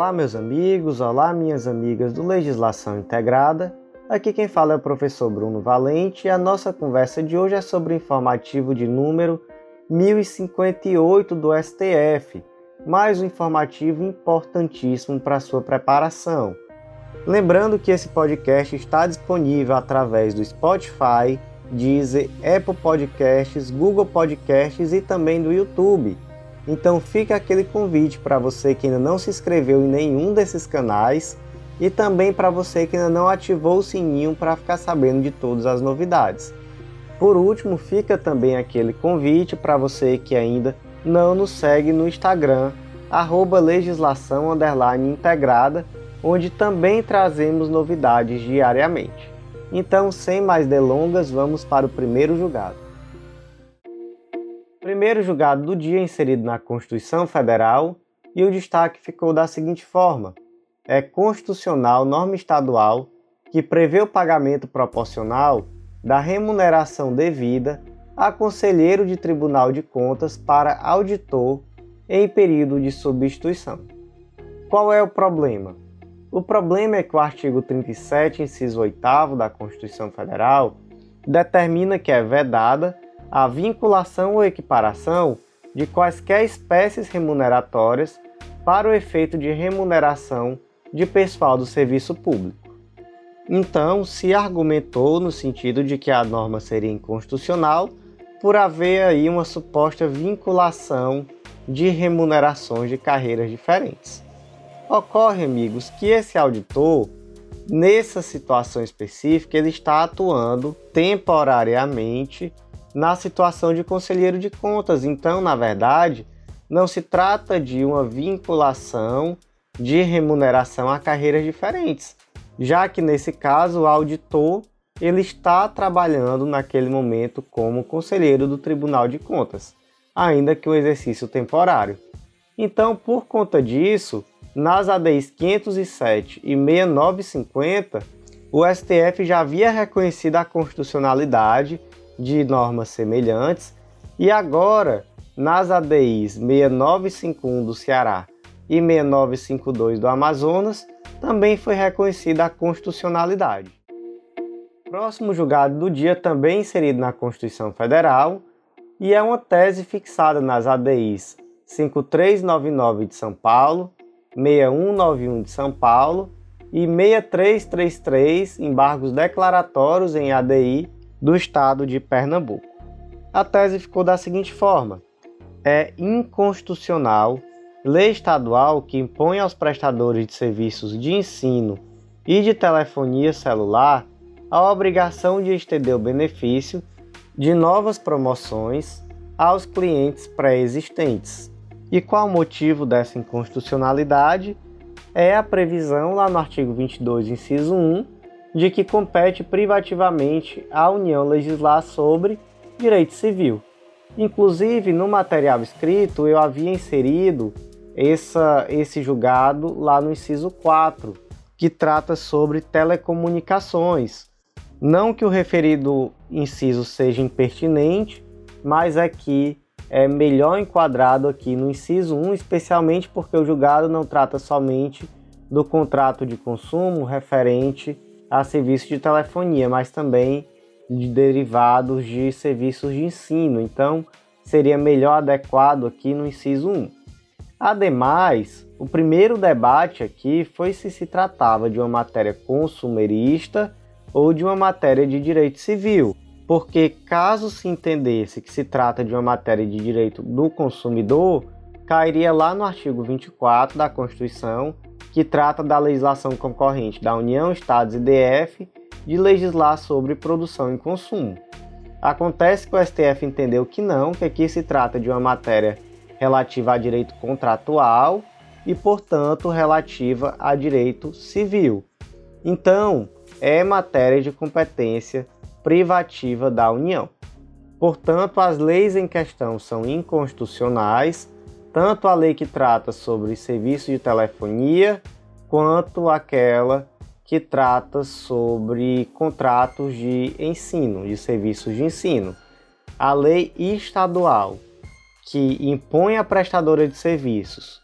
Olá, meus amigos, olá, minhas amigas do Legislação Integrada. Aqui quem fala é o professor Bruno Valente e a nossa conversa de hoje é sobre o informativo de número 1058 do STF, mais um informativo importantíssimo para sua preparação. Lembrando que esse podcast está disponível através do Spotify, Deezer, Apple Podcasts, Google Podcasts e também do YouTube. Então fica aquele convite para você que ainda não se inscreveu em nenhum desses canais e também para você que ainda não ativou o sininho para ficar sabendo de todas as novidades. Por último, fica também aquele convite para você que ainda não nos segue no Instagram, arroba legislação integrada, onde também trazemos novidades diariamente. Então, sem mais delongas, vamos para o primeiro julgado. Primeiro julgado do dia inserido na Constituição Federal e o destaque ficou da seguinte forma: é constitucional norma estadual que prevê o pagamento proporcional da remuneração devida a conselheiro de Tribunal de Contas para auditor em período de substituição. Qual é o problema? O problema é que o artigo 37, inciso 8 da Constituição Federal, determina que é vedada a vinculação ou equiparação de quaisquer espécies remuneratórias para o efeito de remuneração de pessoal do serviço público. Então, se argumentou no sentido de que a norma seria inconstitucional por haver aí uma suposta vinculação de remunerações de carreiras diferentes. Ocorre, amigos, que esse auditor, nessa situação específica, ele está atuando temporariamente na situação de conselheiro de contas. Então, na verdade, não se trata de uma vinculação de remuneração a carreiras diferentes, já que nesse caso o auditor ele está trabalhando naquele momento como conselheiro do Tribunal de Contas, ainda que um exercício temporário. Então, por conta disso, nas ADIs 507 e 6950, o STF já havia reconhecido a constitucionalidade de normas semelhantes e agora, nas ADIs 6951 do Ceará e 6952 do Amazonas, também foi reconhecida a constitucionalidade. Próximo julgado do dia também inserido na Constituição Federal e é uma tese fixada nas ADIs 5399 de São Paulo, 6191 de São Paulo e 6333 embargos declaratórios em ADI do estado de Pernambuco. A tese ficou da seguinte forma: é inconstitucional lei estadual que impõe aos prestadores de serviços de ensino e de telefonia celular a obrigação de estender o benefício de novas promoções aos clientes pré-existentes, e qual o motivo dessa inconstitucionalidade? É a previsão lá no artigo 22, inciso 1, de que compete privativamente à União legislar sobre direito civil. Inclusive, no material escrito, eu havia inserido essa, esse julgado lá no inciso 4, que trata sobre telecomunicações. Não que o referido inciso seja impertinente, mas é que é melhor enquadrado aqui no inciso 1, especialmente porque o julgado não trata somente do contrato de consumo referente a serviços de telefonia, mas também de derivados de serviços de ensino. Então, seria melhor adequado aqui no inciso 1. Ademais, o primeiro debate aqui foi se se tratava de uma matéria consumerista ou de uma matéria de direito civil porque caso se entendesse que se trata de uma matéria de direito do consumidor, cairia lá no artigo 24 da Constituição, que trata da legislação concorrente da União, Estados e DF de legislar sobre produção e consumo. Acontece que o STF entendeu que não, que aqui se trata de uma matéria relativa a direito contratual e, portanto, relativa a direito civil. Então, é matéria de competência privativa da União. Portanto, as leis em questão são inconstitucionais, tanto a lei que trata sobre serviços de telefonia, quanto aquela que trata sobre contratos de ensino, de serviços de ensino. A lei estadual que impõe à prestadora de serviços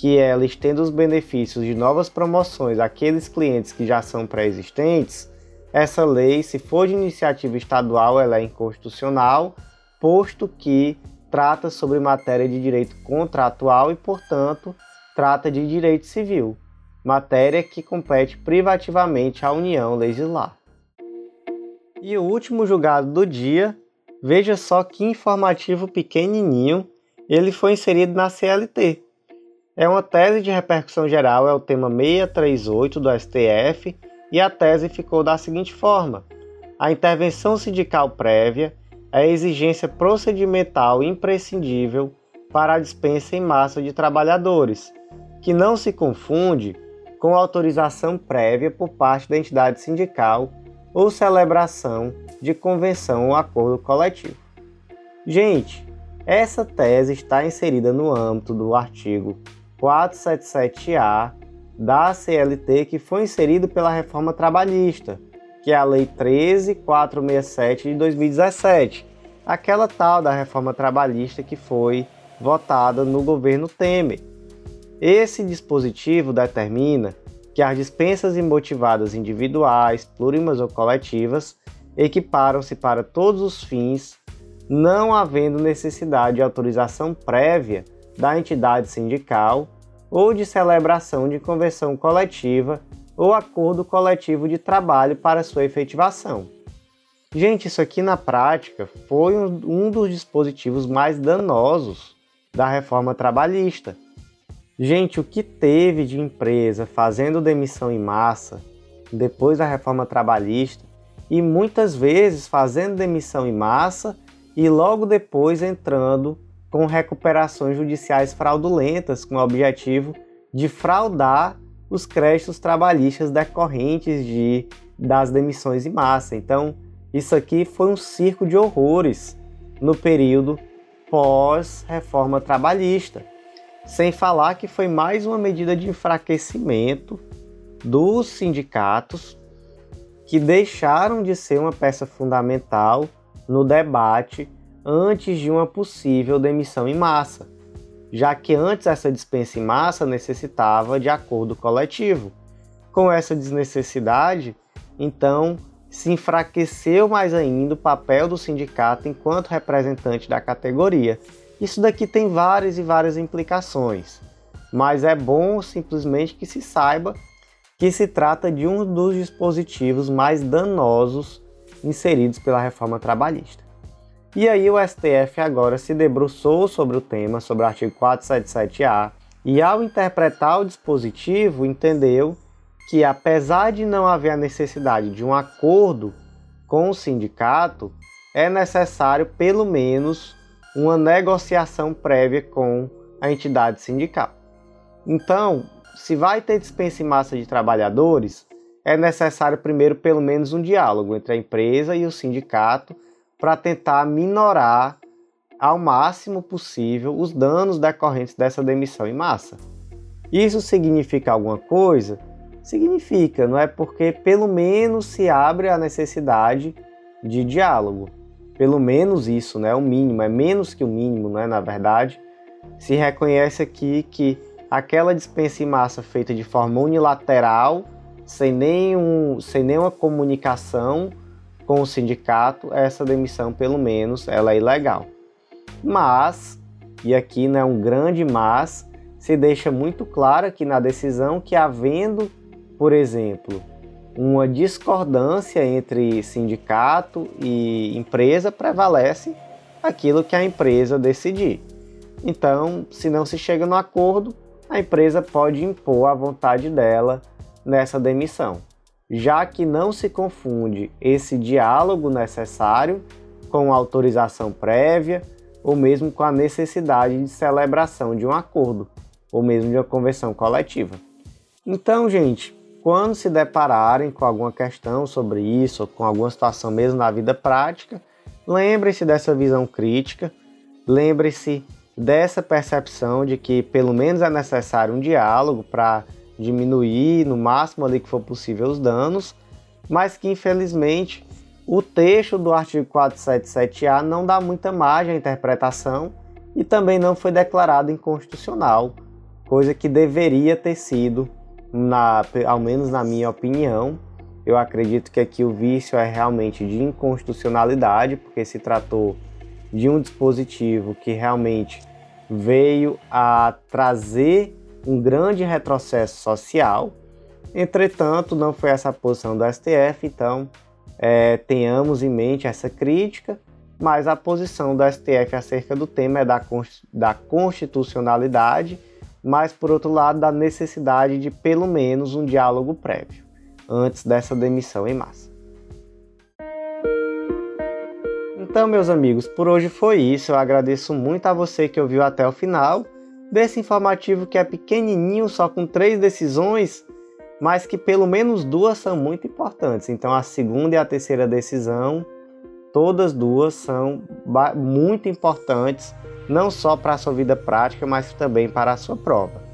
que ela estenda os benefícios de novas promoções àqueles clientes que já são pré-existentes, essa lei, se for de iniciativa estadual, ela é inconstitucional, posto que trata sobre matéria de direito contratual e, portanto, trata de direito civil, matéria que compete privativamente à União legislar. E o último julgado do dia, veja só que informativo pequenininho, ele foi inserido na CLT. É uma tese de repercussão geral, é o tema 638 do STF, e a tese ficou da seguinte forma: a intervenção sindical prévia é exigência procedimental imprescindível para a dispensa em massa de trabalhadores, que não se confunde com autorização prévia por parte da entidade sindical ou celebração de convenção ou acordo coletivo. Gente, essa tese está inserida no âmbito do artigo 477-A da CLT que foi inserido pela reforma trabalhista, que é a Lei 13467 de 2017, aquela tal da reforma trabalhista que foi votada no governo Temer. Esse dispositivo determina que as dispensas imotivadas individuais, plurimas ou coletivas equiparam-se para todos os fins, não havendo necessidade de autorização prévia da entidade sindical ou de celebração de convenção coletiva ou acordo coletivo de trabalho para sua efetivação. Gente, isso aqui na prática foi um dos dispositivos mais danosos da reforma trabalhista. Gente, o que teve de empresa fazendo demissão em massa depois da reforma trabalhista e muitas vezes fazendo demissão em massa e logo depois entrando com recuperações judiciais fraudulentas com o objetivo de fraudar os créditos trabalhistas decorrentes de, das demissões em massa. Então, isso aqui foi um circo de horrores no período pós-reforma trabalhista. Sem falar que foi mais uma medida de enfraquecimento dos sindicatos que deixaram de ser uma peça fundamental no debate antes de uma possível demissão em massa, já que antes essa dispensa em massa necessitava de acordo coletivo. Com essa desnecessidade, então se enfraqueceu mais ainda o papel do sindicato enquanto representante da categoria. Isso daqui tem várias e várias implicações, mas é bom simplesmente que se saiba que se trata de um dos dispositivos mais danosos inseridos pela reforma trabalhista. E aí o STF agora se debruçou sobre o tema, sobre o artigo 477-A, e ao interpretar o dispositivo, entendeu que apesar de não haver a necessidade de um acordo com o sindicato, é necessário pelo menos uma negociação prévia com a entidade sindical. Então, se vai ter dispensa em massa de trabalhadores, é necessário primeiro pelo menos um diálogo entre a empresa e o sindicato para tentar minorar ao máximo possível os danos decorrentes dessa demissão em massa. Isso significa alguma coisa? Significa, não é? Porque pelo menos se abre a necessidade de diálogo. Pelo menos isso, né? O mínimo, é menos que o mínimo, né? Na verdade, se reconhece aqui que aquela dispensa em massa feita de forma unilateral, sem, nenhum, sem nenhuma comunicação, com o sindicato, essa demissão, pelo menos, ela é ilegal. Mas, e aqui não é um grande mas, se deixa muito claro aqui na decisão que havendo, por exemplo, uma discordância entre sindicato e empresa, prevalece aquilo que a empresa decidir. Então, se não se chega no acordo, a empresa pode impor a vontade dela nessa demissão já que não se confunde esse diálogo necessário com autorização prévia ou mesmo com a necessidade de celebração de um acordo ou mesmo de uma convenção coletiva. Então, gente, quando se depararem com alguma questão sobre isso ou com alguma situação mesmo na vida prática, lembre-se dessa visão crítica, lembre-se dessa percepção de que pelo menos é necessário um diálogo para diminuir no máximo ali que for possível os danos, mas que infelizmente o texto do artigo 477-A não dá muita margem à interpretação e também não foi declarado inconstitucional coisa que deveria ter sido, na, ao menos na minha opinião. Eu acredito que aqui o vício é realmente de inconstitucionalidade, porque se tratou de um dispositivo que realmente veio a trazer um grande retrocesso social. Entretanto, não foi essa a posição do STF, então é, tenhamos em mente essa crítica, mas a posição do STF acerca do tema é da, da constitucionalidade, mas por outro lado, da necessidade de pelo menos um diálogo prévio antes dessa demissão em massa. Então, meus amigos, por hoje foi isso. Eu agradeço muito a você que ouviu até o final desse informativo que é pequenininho, só com três decisões, mas que pelo menos duas são muito importantes. Então, a segunda e a terceira decisão, todas duas são muito importantes, não só para a sua vida prática, mas também para a sua prova.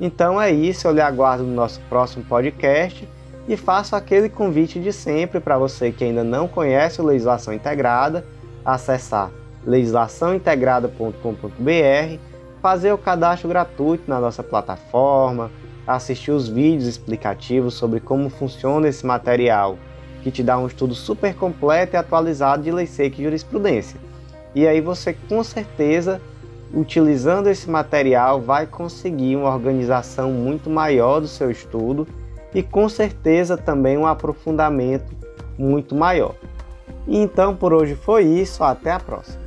Então é isso, eu lhe aguardo no nosso próximo podcast e faço aquele convite de sempre para você que ainda não conhece o Legislação Integrada, acessar legislaçãointegrada.com.br, fazer o cadastro gratuito na nossa plataforma, assistir os vídeos explicativos sobre como funciona esse material, que te dá um estudo super completo e atualizado de lei seca e jurisprudência. E aí você com certeza, utilizando esse material, vai conseguir uma organização muito maior do seu estudo e com certeza também um aprofundamento muito maior. Então por hoje foi isso, até a próxima.